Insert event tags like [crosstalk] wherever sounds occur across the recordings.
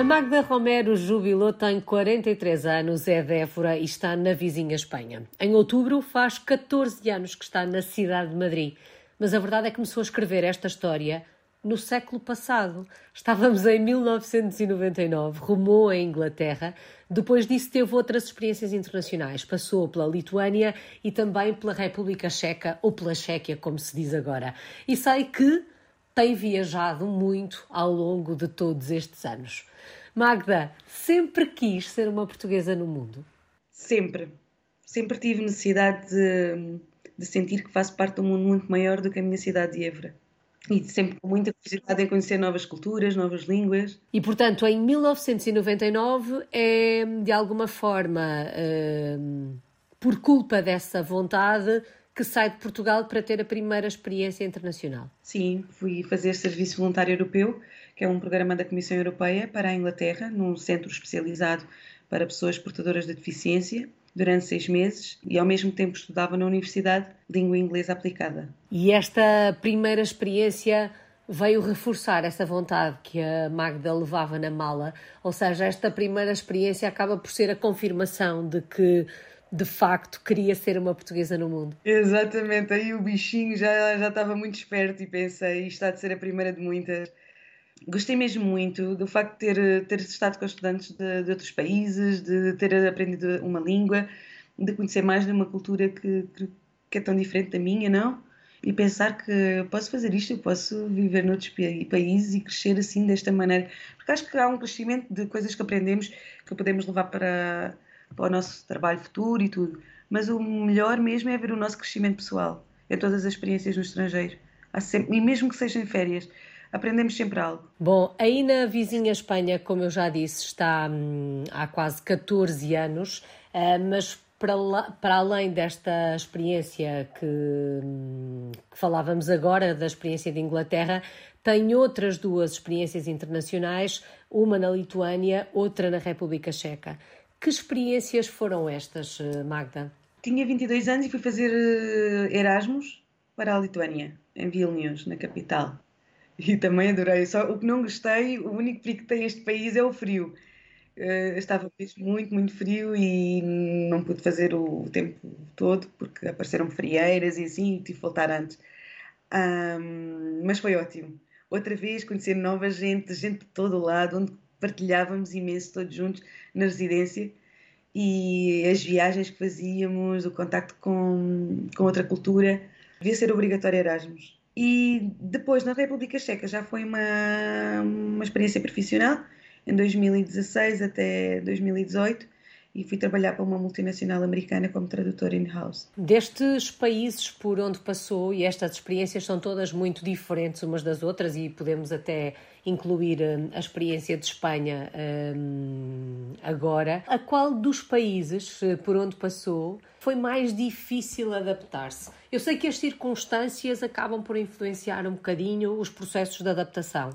A Magda Romero jubilou, tem 43 anos, é Défora e está na vizinha Espanha. Em outubro faz 14 anos que está na cidade de Madrid. Mas a verdade é que começou a escrever esta história no século passado. Estávamos em 1999, rumou à Inglaterra. Depois disso, teve outras experiências internacionais. Passou pela Lituânia e também pela República Checa, ou pela Chequia, como se diz agora. E sei que tem viajado muito ao longo de todos estes anos. Magda, sempre quis ser uma portuguesa no mundo? Sempre. Sempre tive necessidade de, de sentir que faço parte de um mundo muito maior do que a minha cidade de Évora. E sempre com muita curiosidade em conhecer novas culturas, novas línguas. E, portanto, em 1999 é, de alguma forma, uh, por culpa dessa vontade, que sai de Portugal para ter a primeira experiência internacional. Sim, fui fazer serviço voluntário europeu, que é um programa da Comissão Europeia para a Inglaterra, num centro especializado para pessoas portadoras de deficiência, durante seis meses e ao mesmo tempo estudava na Universidade Língua Inglesa Aplicada. E esta primeira experiência veio reforçar essa vontade que a Magda levava na mala, ou seja, esta primeira experiência acaba por ser a confirmação de que de facto queria ser uma portuguesa no mundo. Exatamente, aí o bichinho já, já estava muito esperto e pensei, isto há de ser a primeira de muitas. Gostei mesmo muito do facto de ter, ter estado com estudantes de, de outros países, de ter aprendido uma língua, de conhecer mais de uma cultura que, que, é tão diferente da minha, não? E pensar que posso fazer isto, eu posso viver noutros países e crescer assim, desta maneira. Porque acho que há um crescimento de coisas que aprendemos que podemos levar para para o nosso trabalho futuro e tudo. Mas o melhor mesmo é ver o nosso crescimento pessoal, em todas as experiências no estrangeiro. E mesmo que sejam férias, aprendemos sempre algo. Bom, aí na vizinha Espanha, como eu já disse, está hum, há quase 14 anos, uh, mas para, lá, para, além desta experiência que, hum, que, falávamos agora, da experiência de Inglaterra, tem outras duas experiências internacionais, uma na Lituânia, outra na República Checa. Que experiências foram estas, eh, Magda? Tinha 22 anos e fui fazer eh, Erasmus para a Lituânia, em Vilnius, na capital. E também adorei. Só o que não gostei, o único perigo que tem este país é o frio. Uh, estava muito, muito frio e não pude fazer o tempo todo porque apareceram frieiras e assim e tive que voltar antes. Um, mas foi ótimo. Outra vez conhecer nova gente, gente de todo lado, onde partilhávamos imenso todos juntos na residência e as viagens que fazíamos, o contacto com, com outra cultura, devia ser obrigatório Erasmus. E depois, na República Checa, já foi uma, uma experiência profissional, em 2016 até 2018, e fui trabalhar para uma multinacional americana como tradutora in-house. Destes países por onde passou, e estas experiências são todas muito diferentes umas das outras, e podemos até incluir hum, a experiência de Espanha um, agora, a qual dos países eh, por onde passou foi mais difícil adaptar-se? Eu sei que as circunstâncias acabam por influenciar um bocadinho os processos de adaptação,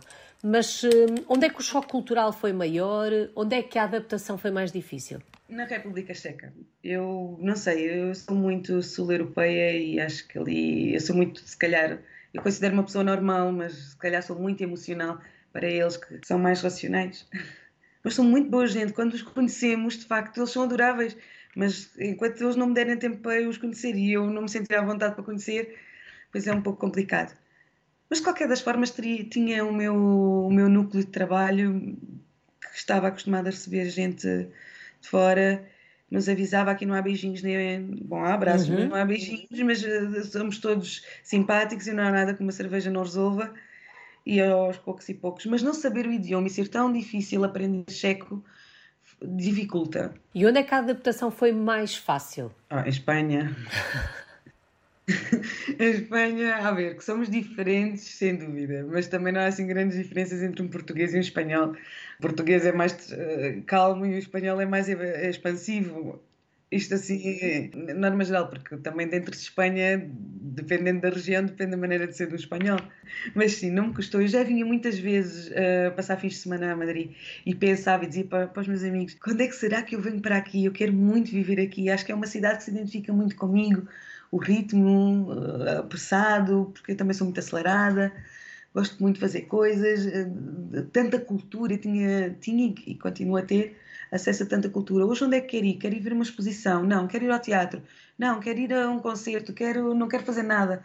mas um, onde é que o choque cultural foi maior? Onde é que a adaptação foi mais difícil? Na República Checa. Eu não sei, eu sou muito sul-europeia e acho que ali. Eu sou muito, se calhar, eu considero uma pessoa normal, mas se calhar sou muito emocional para eles que são mais racionais. [laughs] Mas são muito boa gente. Quando os conhecemos, de facto, eles são adoráveis. Mas enquanto eles não me derem tempo para os conhecer e eu não me sentir à vontade para conhecer, pois é um pouco complicado. Mas de qualquer das formas, teria, tinha o meu, o meu núcleo de trabalho que estava acostumado a receber gente de fora nos avisava aqui não há beijinhos nem bom há abraços uhum. não há beijinhos mas eh, somos todos simpáticos e não há nada que uma cerveja não resolva e aos poucos e poucos. Mas não saber o idioma e ser tão difícil aprender checo dificulta. E onde é que a adaptação foi mais fácil? Ah, em Espanha. [laughs] [laughs] em Espanha, a ver, que somos diferentes, sem dúvida, mas também não há assim grandes diferenças entre um português e um espanhol. O português é mais uh, calmo e o espanhol é mais é expansivo. Isto assim, norma geral, porque também dentro de Espanha, dependendo da região, depende da maneira de ser do espanhol. Mas sim, não me custou. Eu já vinha muitas vezes uh, passar fins de semana a Madrid e pensava e dizia para, para, os meus amigos: quando é que será que eu venho para aqui? Eu quero muito viver aqui. Acho que é uma cidade que se identifica muito comigo. O ritmo uh, apressado, porque eu também sou muito acelerada gosto muito de fazer coisas, eh, tanta cultura, tinha, tinha e continuo a ter acesso a tanta cultura. Hoje onde é que quero ir? Quero ir ver uma exposição? Não. Quero ir ao teatro? Não. Quero ir a um concerto? Quero, não quero fazer nada.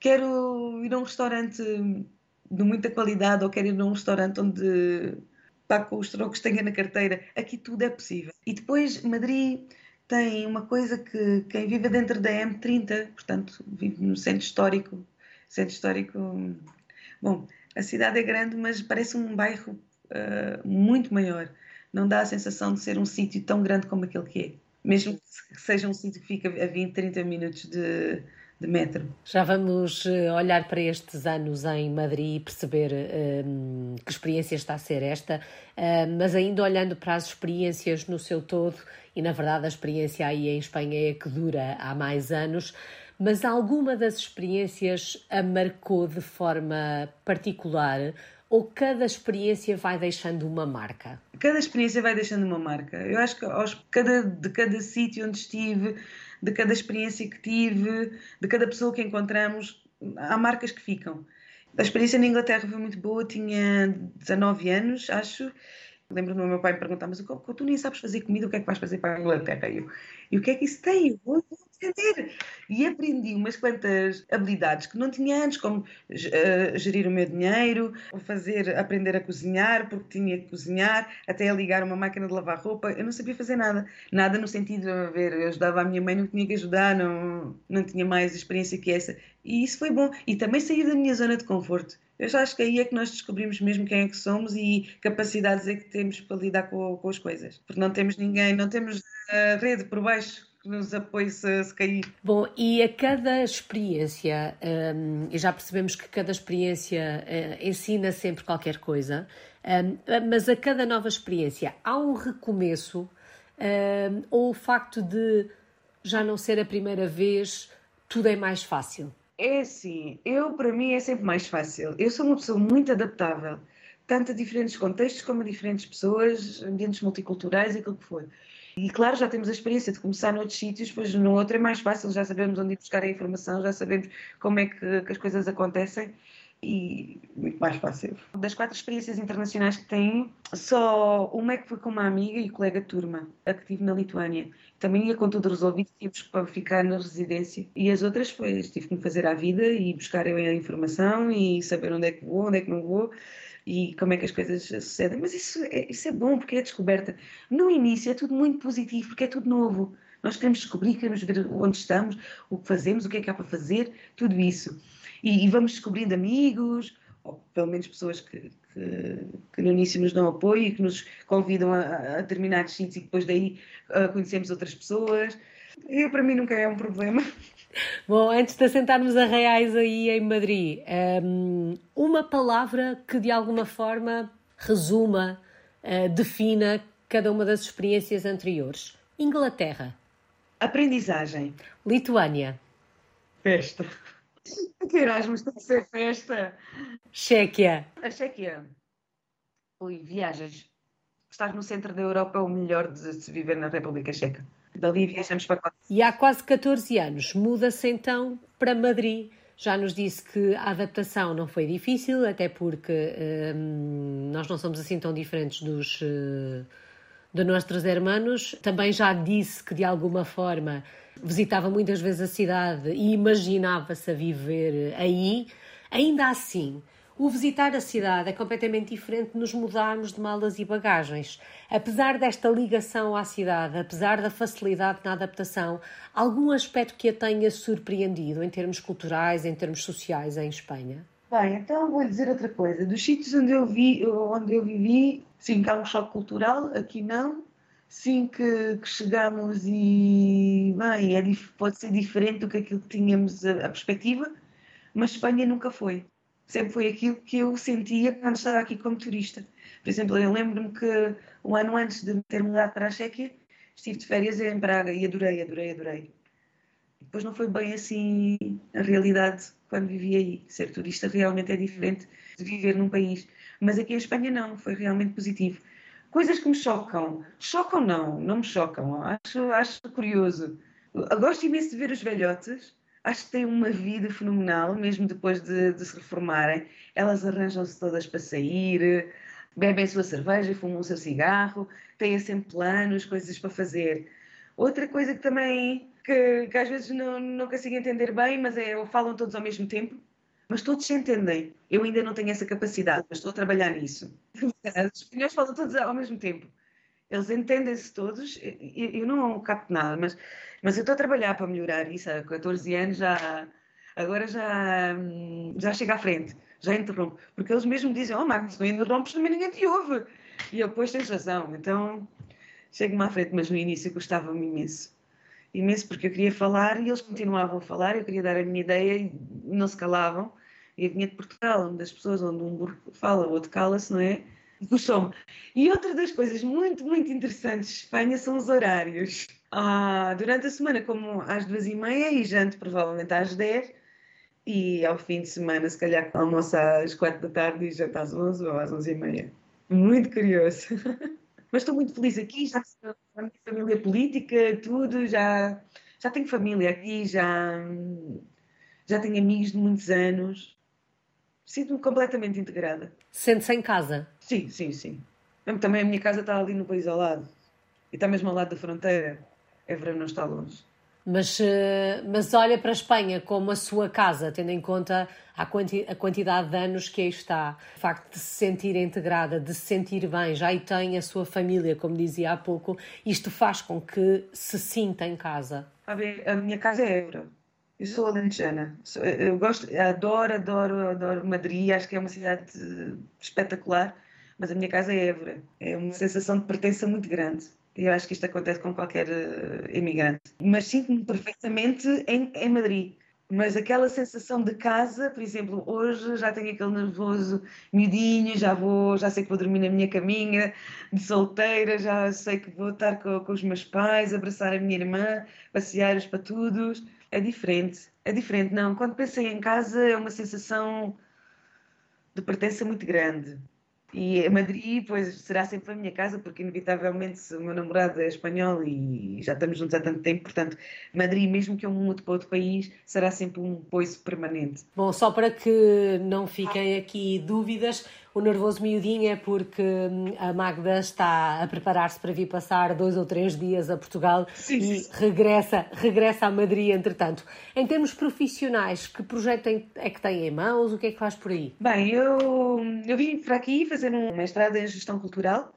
Quero ir a um restaurante de muita qualidade ou quero ir a um restaurante onde pá, com os trocos tenha na carteira. Aqui tudo é possível. E depois Madrid tem uma coisa que quem vive dentro da M30, portanto, vive no centro histórico, centro histórico Bom, a cidade é grande, mas parece um bairro uh, muito maior. Não dá a sensação de ser um sítio tão grande como aquele que é. Mesmo que seja um sítio que fica a 20, 30 minutos de, de metro. Já vamos eh, olhar para estes anos em Madrid e perceber um, que experiência está a ser esta, uh, mas ainda olhando para as experiências no seu todo, e na verdade a experiência aí em Espanha é que dura há mais anos, mas alguma das experiências a marcou de forma particular ou cada experiência vai deixando uma marca? Cada experiência vai deixando uma marca. Eu acho que aos, cada, de cada sítio onde estive, de cada experiência que tive, de cada pessoa que encontramos, há marcas que ficam. A experiência na Inglaterra foi muito boa, tinha 19 anos, acho. Lembro-me do meu pai me perguntar, mas tu nem sabes fazer comida, o que é que vais fazer para a Inglaterra? E, eu, e o que é que isso tem? Eu vou, aprender. E aprendi umas quantas habilidades que não tinha antes, como uh, gerir o meu dinheiro, fazer, aprender a cozinhar, porque tinha que cozinhar, até a ligar uma máquina de lavar roupa. Eu não sabia fazer nada. Nada no sentido de ver, eu ajudava a minha mãe, não tinha que ajudar, não, não tinha mais experiência que essa. E isso foi bom. E também sair da minha zona de conforto. Eu já acho que aí é que nós descobrimos mesmo quem é que somos e capacidades é que temos para lidar com, com as coisas. Porque não temos ninguém, não temos a rede por baixo que nos apoie se, se cair. Bom, e a cada experiência, um, e já percebemos que cada experiência uh, ensina sempre qualquer coisa, um, mas a cada nova experiência há um recomeço um, ou o facto de já não ser a primeira vez, tudo é mais fácil? É assim, eu para mim é sempre mais fácil. Eu sou uma pessoa muito adaptável, tanto a diferentes contextos como a diferentes pessoas, ambientes multiculturais, aquilo que for. E claro, já temos a experiência de começar noutros sítios, pois no outro é mais fácil, já sabemos onde ir buscar a informação, já sabemos como é que, que as coisas acontecem e muito mais fácil. Das quatro experiências internacionais que tenho, só uma é que foi com uma amiga e colega turma, a que tive na Lituânia. Também ia com tudo resolvido, tive para ficar na residência. E as outras foi, tive que me fazer à vida e buscar a informação e saber onde é que vou, onde é que não vou e como é que as coisas sucedem. Mas isso é, isso é bom porque é descoberta. No início é tudo muito positivo porque é tudo novo. Nós queremos descobrir, queremos ver onde estamos, o que fazemos, o que é que há para fazer, tudo isso. E, e vamos descobrindo amigos, ou pelo menos pessoas que, que, que, no início nos dão apoio e que nos convidam a, a determinados sítios e depois daí uh, conhecemos outras pessoas. Eu, para mim, nunca é um problema. Bom, antes de assentarmos a reais aí em Madrid, um, uma palavra que de alguma forma resuma, uh, defina cada uma das experiências anteriores. Inglaterra. Aprendizagem. Lituânia. Festa. [laughs] Que Erasmus tem que ser festa. Chequia. A Chequia. Ui, viagens. Estar no centro da Europa é o melhor de se viver na República Checa. Dali viajamos para cá. E há quase 14 anos muda-se então para Madrid. Já nos disse que a adaptação não foi difícil, até porque hum, nós não somos assim tão diferentes dos, uh, de nossos hermanos. Também já disse que de alguma forma visitava muitas vezes a cidade e imaginava-se a viver aí. Ainda assim, o visitar a cidade é completamente diferente de nos mudarmos de malas e bagagens. Apesar desta ligação à cidade, apesar da facilidade na adaptação, algum aspecto que a tenha surpreendido em termos culturais, em termos sociais em Espanha? Bem, então vou dizer outra coisa. Dos sítios onde eu, vi, onde eu vivi, sim, que há um choque cultural, aqui não. Sim, que, que chegamos e bem, é, pode ser diferente do que aquilo que tínhamos a, a perspectiva, mas Espanha nunca foi sempre foi aquilo que eu sentia quando estava aqui como turista. Por exemplo, eu lembro-me que um ano antes de ter mudado para a Chequia, estive de férias em Praga e adorei, adorei, adorei. Depois não foi bem assim a realidade quando vivi aí. Ser turista realmente é diferente de viver num país. Mas aqui em Espanha não, foi realmente positivo. Coisas que me chocam. Chocam não, não me chocam. Acho, acho curioso. Eu gosto imenso de ver os velhotes acho que têm uma vida fenomenal, mesmo depois de, de se reformarem. Elas arranjam-se todas para sair, bebem a sua cerveja, fumam o seu cigarro, têm sempre planos, coisas para fazer. Outra coisa que também, que, que às vezes não, não consigo entender bem, mas é, falam todos ao mesmo tempo, mas todos se entendem. Eu ainda não tenho essa capacidade, mas estou a trabalhar nisso. Os espanhóis falam todos ao mesmo tempo. Eles entendem-se todos, eu, não capto nada, mas, mas eu estou a trabalhar para melhorar isso. Há 14 anos já, agora já, já chega à frente, já interrompo. Porque eles mesmo dizem, oh Marcos, se não interrompes também ninguém te ouve. E eu, pois tens razão, então chego-me à frente, mas no início gostava-me imenso. Imenso porque eu queria falar e eles continuavam a falar, eu queria dar a minha ideia e não se calavam. E eu vinha de Portugal, onde as pessoas, onde um burro fala, o outro cala-se, não é? [laughs] Gostou-me. E outra das coisas muito, muito interessantes de Espanha são os horários. Ah, durante a semana, como às duas e meia, e janto provavelmente às dez, e ao fim de semana, se calhar, almoço às quatro da tarde e janto às onze ou às onze e meia. Muito curioso. [laughs] Mas estou muito feliz aqui, já tenho a minha família política, tudo, já, já tenho família aqui, já, já tenho amigos de muitos anos. Sinto-me completamente integrada. Sente-se em casa? Sim, sim, sim. Também a minha casa está ali no país ao lado. E está mesmo ao lado da fronteira. Évora não está longe. Mas, eh, mas olha para a Espanha como a sua casa, tendo em conta a, quanti a quantidade de anos que aí está. O facto de se sentir integrada, de se sentir bem, já aí tem a sua família, como dizia há pouco, isto faz com que se sinta em casa. A, ver, a minha casa é Évora. Eu sou alentejana. Eu gosto, adoro, adoro, adoro Madrid. Acho que é uma cidade espetacular. Mas a minha casa é Évora. É uma sensação de pertença muito grande. E eu acho que isto acontece com qualquer uh, imigrante. Mas sinto-me perfeitamente em, em Madrid. Mas aquela sensação de casa, por exemplo, hoje já tenho aquele nervoso miudinho, já vou, já sei que vou dormir na minha caminha de solteira, já sei que vou estar com, com os meus pais, abraçar a minha irmã, passear os patudos. É diferente, é diferente. Não, quando pensei em casa é uma sensação de pertença muito grande. E Madrid, pois, será sempre a minha casa, porque inevitavelmente o meu namorado é espanhol e já estamos juntos há tanto tempo, portanto, Madrid, mesmo que eu mude para outro país, será sempre um poço permanente. Bom, só para que não fiquem aqui dúvidas, o nervoso miudinho é porque hum, a Magda está a preparar-se para vir passar dois ou três dias a Portugal sim, e sim. regressa, regressa a Madrid, entretanto. Em termos profissionais, que projeto é que tem em mãos? O que é que faz por aí? Bem, eu, eu vim para aqui fazer um mestrado em Gestão Cultural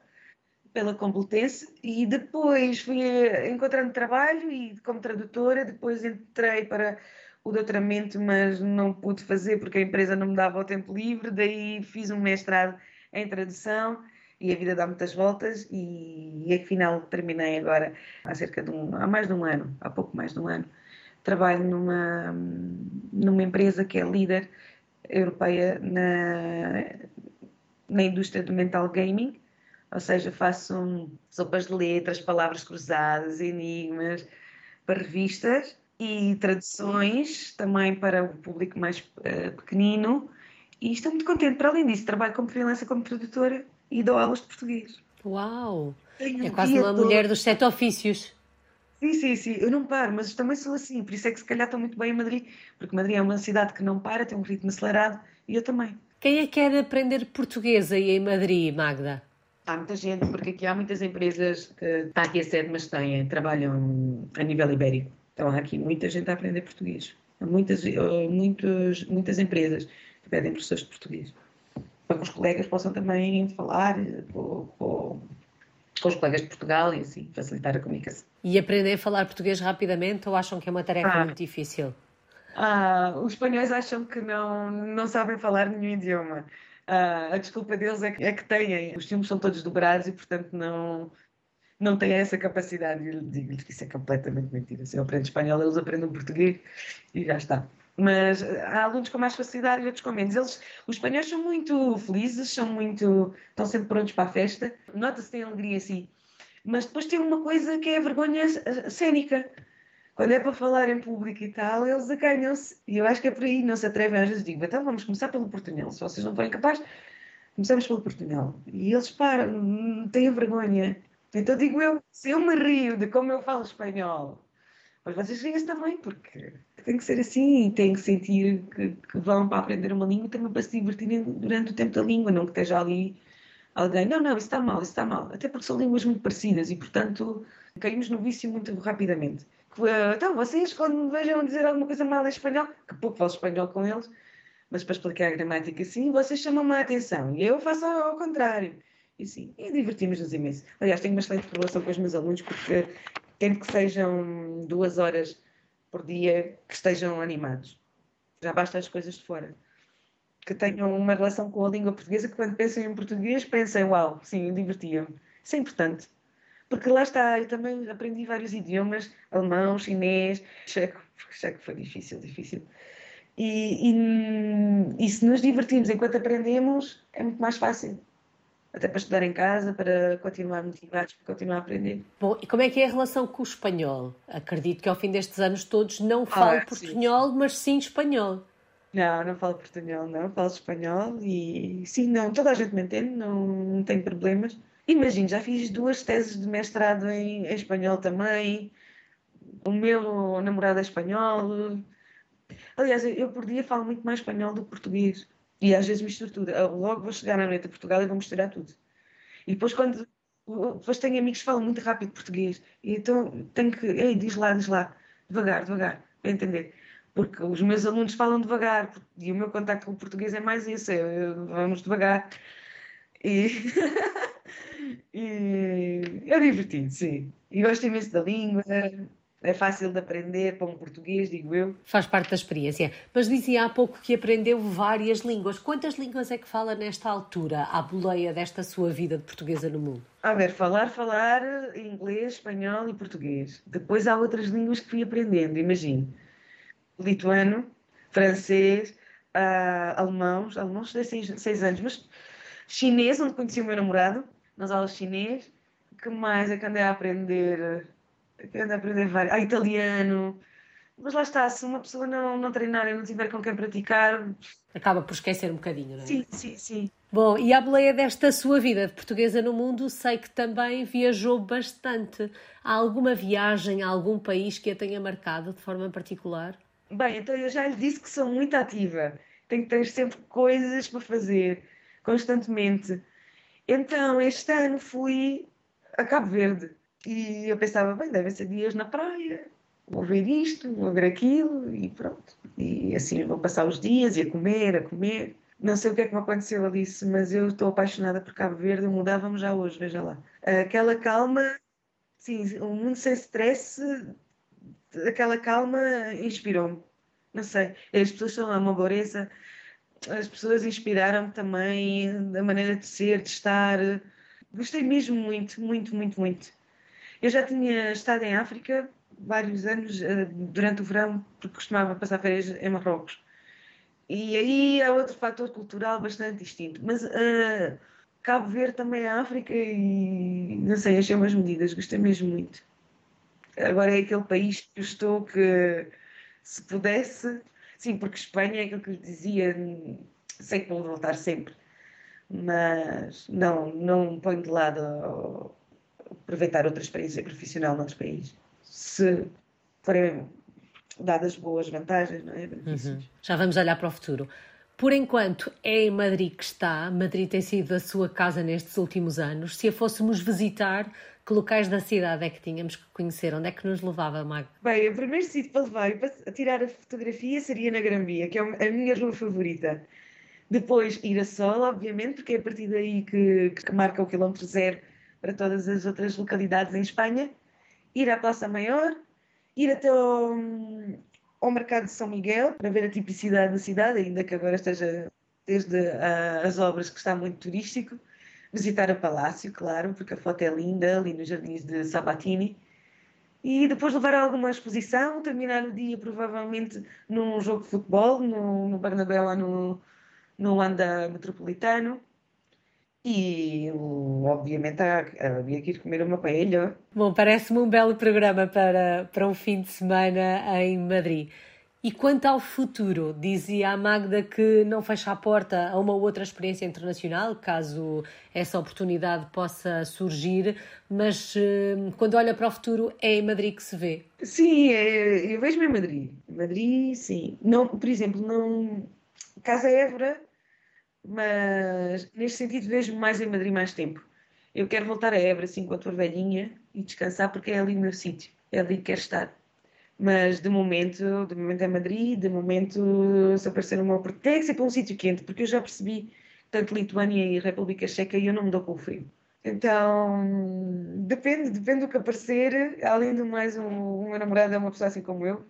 pela Complutense e depois fui encontrando trabalho e como tradutora, depois entrei para o doutoramento, mas não pude fazer porque a empresa não me dava o tempo livre, daí fiz um mestrado em tradução e a vida dá muitas voltas e, e afinal terminei agora há cerca de um, há mais de um ano, há pouco mais de um ano. Trabalho numa, numa empresa que é líder europeia na, na indústria do mental gaming, ou seja, faço sopas de letras, palavras cruzadas, enigmas para revistas e traduções também para o público mais uh, pequenino. E estou muito contente. Para além disso, trabalho como freelancer, como tradutora e dou aulas de português. Uau! Tenho é quase uma todo. mulher dos sete ofícios. Sim, sim, sim. Eu não paro, mas também sou assim. Por isso é que se calhar estou muito bem em Madrid, porque Madrid é uma cidade que não para, tem um ritmo acelerado e eu também. Quem é que quer aprender português aí em Madrid, Magda? Há muita gente, porque aqui há muitas empresas que está aqui a sede, mas têm, trabalham a nível ibérico. Então há aqui muita gente a aprender português. Há muitas, eh, muitas, muitas empresas que pedem professores de português. Para que os colegas possam também falar eh, com, com, com os colegas de Portugal e assim facilitar a comunicação. E aprender a falar português rapidamente ou acham que é uma tarefa ah. muito difícil? Ah, os espanhóis acham que não, não sabem falar nenhum idioma. Ah, a desculpa deles é que, é que têm. Os filmes são todos dobrados e, portanto, não, não têm essa capacidade. Eu digo-lhes que isso é completamente mentira. Se eu aprendo espanhol, eles aprendem português e já está. Mas há alunos com mais facilidade e outros com menos. Eles, os espanhóis são muito felizes, são muito, estão sempre prontos para a festa. Nota-se têm alegria assim. Mas depois tem uma coisa que é a vergonha cênica. Quando é para falar em público e tal, eles acanham-se. E eu acho que é por aí, não se atrevem. Às vezes digo, então vamos começar pelo portunhol. Se vocês não forem capazes, começamos pelo portunhol. E eles param, têm vergonha. Então digo eu, se eu me rio de como eu falo espanhol, Mas vocês veem também, porque tem que ser assim têm que sentir que, que, vão para aprender uma língua também para se divertirem durante o tempo da língua, não que esteja ali alguém, não, não, isso está mal, isso está mal. Até porque são línguas muito parecidas e, portanto, caímos no vício muito rapidamente. Então, vocês, quando me vejam dizer alguma coisa mal em espanhol, que pouco falo espanhol com eles, mas para explicar a gramática assim, vocês chamam-me a atenção e eu faço ao contrário. E sim, e divertimos-nos imenso. Aliás, tenho uma excelente relação com os meus alunos porque quero que sejam duas horas por dia que estejam animados. Já basta as coisas de fora. Que tenham uma relação com a língua portuguesa que quando pensem em português pensem, uau, sim, divertiam. Isso é importante. Porque lá está, eu também aprendi vários idiomas, alemão, chinês, checo, checo foi difícil, difícil. E, e, e se nos divertimos enquanto aprendemos, é muito mais fácil até para estudar em casa, para continuar motivados, para continuar a aprender. Bom, e como é que é a relação com o espanhol? Acredito que ao fim destes anos todos não falo ah, portunhol, sim. mas sim espanhol. Não, não falo portunhol, não, falo espanhol e sim, não, toda a gente me entende, não, não tem problemas. Imagino, já fiz duas teses de mestrado em, em espanhol também, o meu namorado é espanhol. Aliás, eu por dia falo muito mais espanhol do que português. E às vezes misturo tudo. logo vou chegar na noite a Portugal e vou misturar tudo. E depois quando. Depois tenho amigos que falam muito rápido português. E então tenho que. Ei, diz lá, diz lá. Devagar, devagar. Para entender. Porque os meus alunos falam devagar. E o meu contacto com o português é mais isso. É, vamos devagar. E. [laughs] e é divertido, sim. E gosto imenso da língua é fácil de aprender para um português, digo eu. Faz parte da experiência. Mas dizia há pouco que aprendeu várias línguas. Quantas línguas é que fala nesta altura, à boleia desta sua vida de portuguesa no mundo? A ver, falar, falar inglês, espanhol e português. Depois há outras línguas que fui aprendendo, imagine. Lituano, francês, uh, alemão, alemão estudei seis, seis anos, mas chinês, onde conheci o meu namorado, nas aulas chinês. que mais é que andei a aprender? Ando a aprender vários. Ah, italiano. Mas lá está, se uma pessoa não, não treinar e não tiver com quem praticar. Acaba por esquecer um bocadinho, não é? Sim, sim, sim. Bom, e à boleia desta sua vida de portuguesa no mundo, sei que também viajou bastante. Há alguma viagem a algum país que a tenha marcado de forma particular? Bem, então eu já lhe disse que sou muito ativa. Tenho que ter sempre coisas para fazer, constantemente. Então, este ano fui a Cabo Verde. E eu pensava, bem, devem ser dias na praia, vou ver isto, vou ver aquilo e pronto. E assim vou passar os dias e a comer, a comer. Não sei o que é que me aconteceu, Alice, mas eu estou apaixonada por Cabo Verde, mudávamos já hoje, veja lá. Aquela calma, sim, um mundo sem stress, aquela calma inspirou-me. Não sei, as pessoas são uma boreza, as pessoas inspiraram-me também, da maneira de ser, de estar. Gostei mesmo muito, muito, muito, muito. Eu já tinha estado em África vários anos eh, durante o verão, porque costumava passar férias em Marrocos. E aí há outro fator cultural bastante distinto. Mas uh, Cabo Verde também é África e não sei, achei umas medidas, gostei mesmo muito. Agora é aquele país que eu estou que se pudesse, sim, porque Espanha é aquilo que eu dizia, sei que vou voltar sempre, mas não, não ponho de lado aproveitar outra experiência profissional noutro país. Se forem dadas boas vantagens, não é? Uhum. Já vamos olhar para o futuro. Por enquanto, é em Madrid que está. Madrid tem sido a sua casa nestes últimos anos. Se a fôssemos visitar, que locais da cidade é que tínhamos que conhecer? Onde é que nos levava, Mag? Bem, o primeiro sítio para levar para tirar a fotografia seria na Gran Via, que é a minha rua favorita. Depois ir a Sol, obviamente, porque é a partir daí que, que marca o quilómetro zero para todas as outras localidades em Espanha, ir à Praça Maior, ir até ao, ao Mercado de São Miguel para ver a tipicidade da cidade, ainda que agora esteja desde uh, as obras que está muito turístico, visitar o Palácio, claro, porque a foto é linda, ali nos jardins de Sabatini, e depois levar a alguma exposição, terminar o dia provavelmente num jogo de futebol, no, no Bernabéu, no, no Anda Metropolitano, e obviamente havia que ir comer uma paella. Bom, parece-me um belo programa para, para um fim de semana em Madrid. E quanto ao futuro, dizia a Magda que não fecha a porta a uma outra experiência internacional, caso essa oportunidade possa surgir, mas eh, quando olha para o futuro é em Madrid que se vê. Sim, é, eu vejo-me em Madrid. Madrid, sim. Não, por exemplo, não. Casa Évora, mas neste sentido vejo-me mais em Madrid mais tempo. Eu quero voltar a Évora assim quando for velhinha e descansar porque é ali o meu sítio, é ali que quero estar. Mas de momento, de momento é Madrid, de momento se aparecer uma oportunidade, tem que ser para um sítio quente, porque eu já percebi tanto Lituânia e República Checa e eu não me dou com o frio. Então, depende, depende do que aparecer. Além do mais, o, o meu namorado é uma pessoa assim como eu,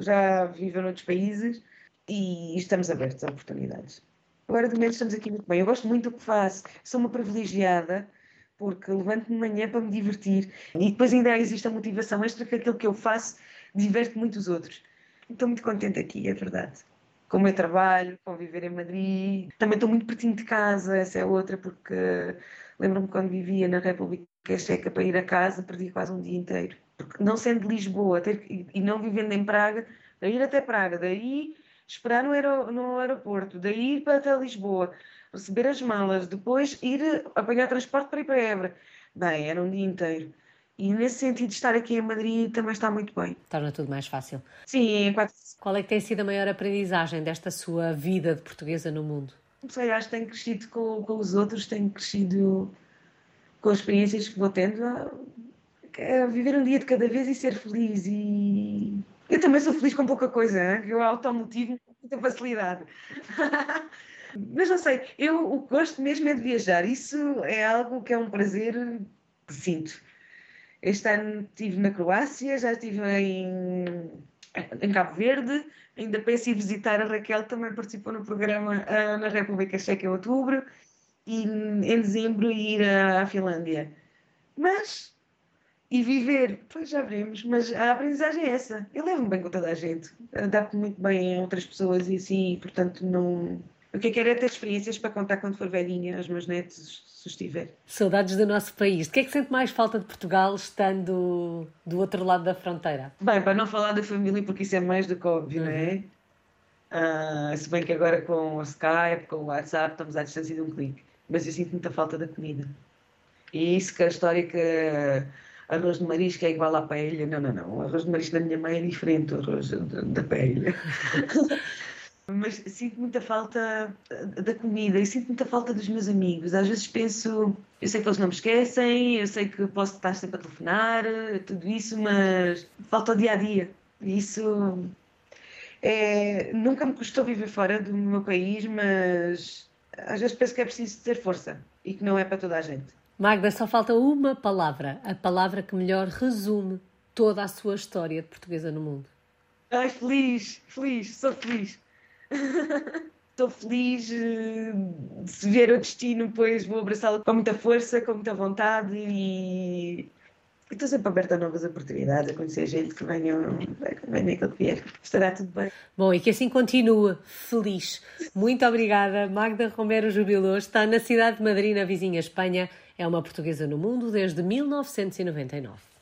já vive noutros países e estamos abertos a oportunidades. Agora, de momento, estamos aqui muito bem. Eu gosto muito do que faço, sou uma privilegiada porque levanto-me de manhã para me divertir e depois ainda existe a motivação extra que aquilo que eu faço diverte muito os outros. Estou muito contente aqui, é verdade. Com o meu trabalho, com viver em Madrid. Também estou muito pertinho de casa, essa é outra, porque lembro-me quando vivia na República Checa para ir a casa, perdi quase um dia inteiro. Porque não sendo de Lisboa ter, e não vivendo em Praga, daí ir até Praga, daí esperar no, aer no aeroporto, daí ir para até Lisboa, receber as malas, depois ir apanhar transporte para ir para Évora. Bem, era um dia inteiro. E nesse sentido, estar aqui em Madrid também está muito bem. Torna tudo mais fácil. Sim, quatro... Qual é que tem sido a maior aprendizagem desta sua vida de portuguesa no mundo? Não sei, acho que tenho crescido com, com os outros, tenho crescido com as experiências que vou tendo. A viver um dia de cada vez e ser feliz. E eu também sou feliz com pouca coisa, hein? eu automotivo com muita facilidade. [laughs] Mas não sei, eu o que gosto mesmo é de viajar. Isso é algo que é um prazer que sinto. Este ano estive na Croácia, já estive em, em Cabo Verde, ainda penso em visitar a Raquel, também participou no programa uh, na República Checa em outubro, e em dezembro ir à Finlândia. Mas, e viver, pois já veremos, mas a aprendizagem é essa. Eu levo-me bem com toda a gente, adapto muito bem a outras pessoas e assim, portanto não o que eu quero é ter experiências para contar quando for velhinha aos meus netos, se estiver. Saudades do nosso país. De que é que sente mais falta de Portugal estando do outro lado da fronteira? Bem, para não falar da família, porque isso é mais do que óbvio, uhum. não é? Uh, se bem que agora com o Skype, com o WhatsApp, estamos à distância de um clique. Mas eu sinto muita falta da comida. E isso que a história que arroz de marisco é igual à paella. Não, não, não. O arroz de marisco da minha mãe é diferente do arroz da paella. [laughs] mas sinto muita falta eh, da comida e sinto muita falta dos meus amigos. Às vezes penso, eu sei que eles não me esquecem, eu sei que posso estar sempre a telefonar, tudo isso, mas falta o dia a dia. Isso é, nunca me custou viver fora do meu país, mas às vezes penso que é preciso ter força e que não é para toda a gente. Magda, só falta uma palavra, a palavra que melhor resume toda a sua história de portuguesa no mundo. Ai, feliz, feliz, sou feliz. [laughs] Estou feliz eh, de se ver o destino, pois vou abraçá-lo com muita força, com muita vontade e estou sempre aberta a novas oportunidades, a conhecer gente que venha, que venha aquilo que vier. Estará tudo bem. Bom, e que assim continue feliz. Muito obrigada. Magda Romero jubilou, está na cidade de Madrid, na vizinha Espanha. É uma portuguesa no mundo desde 1999.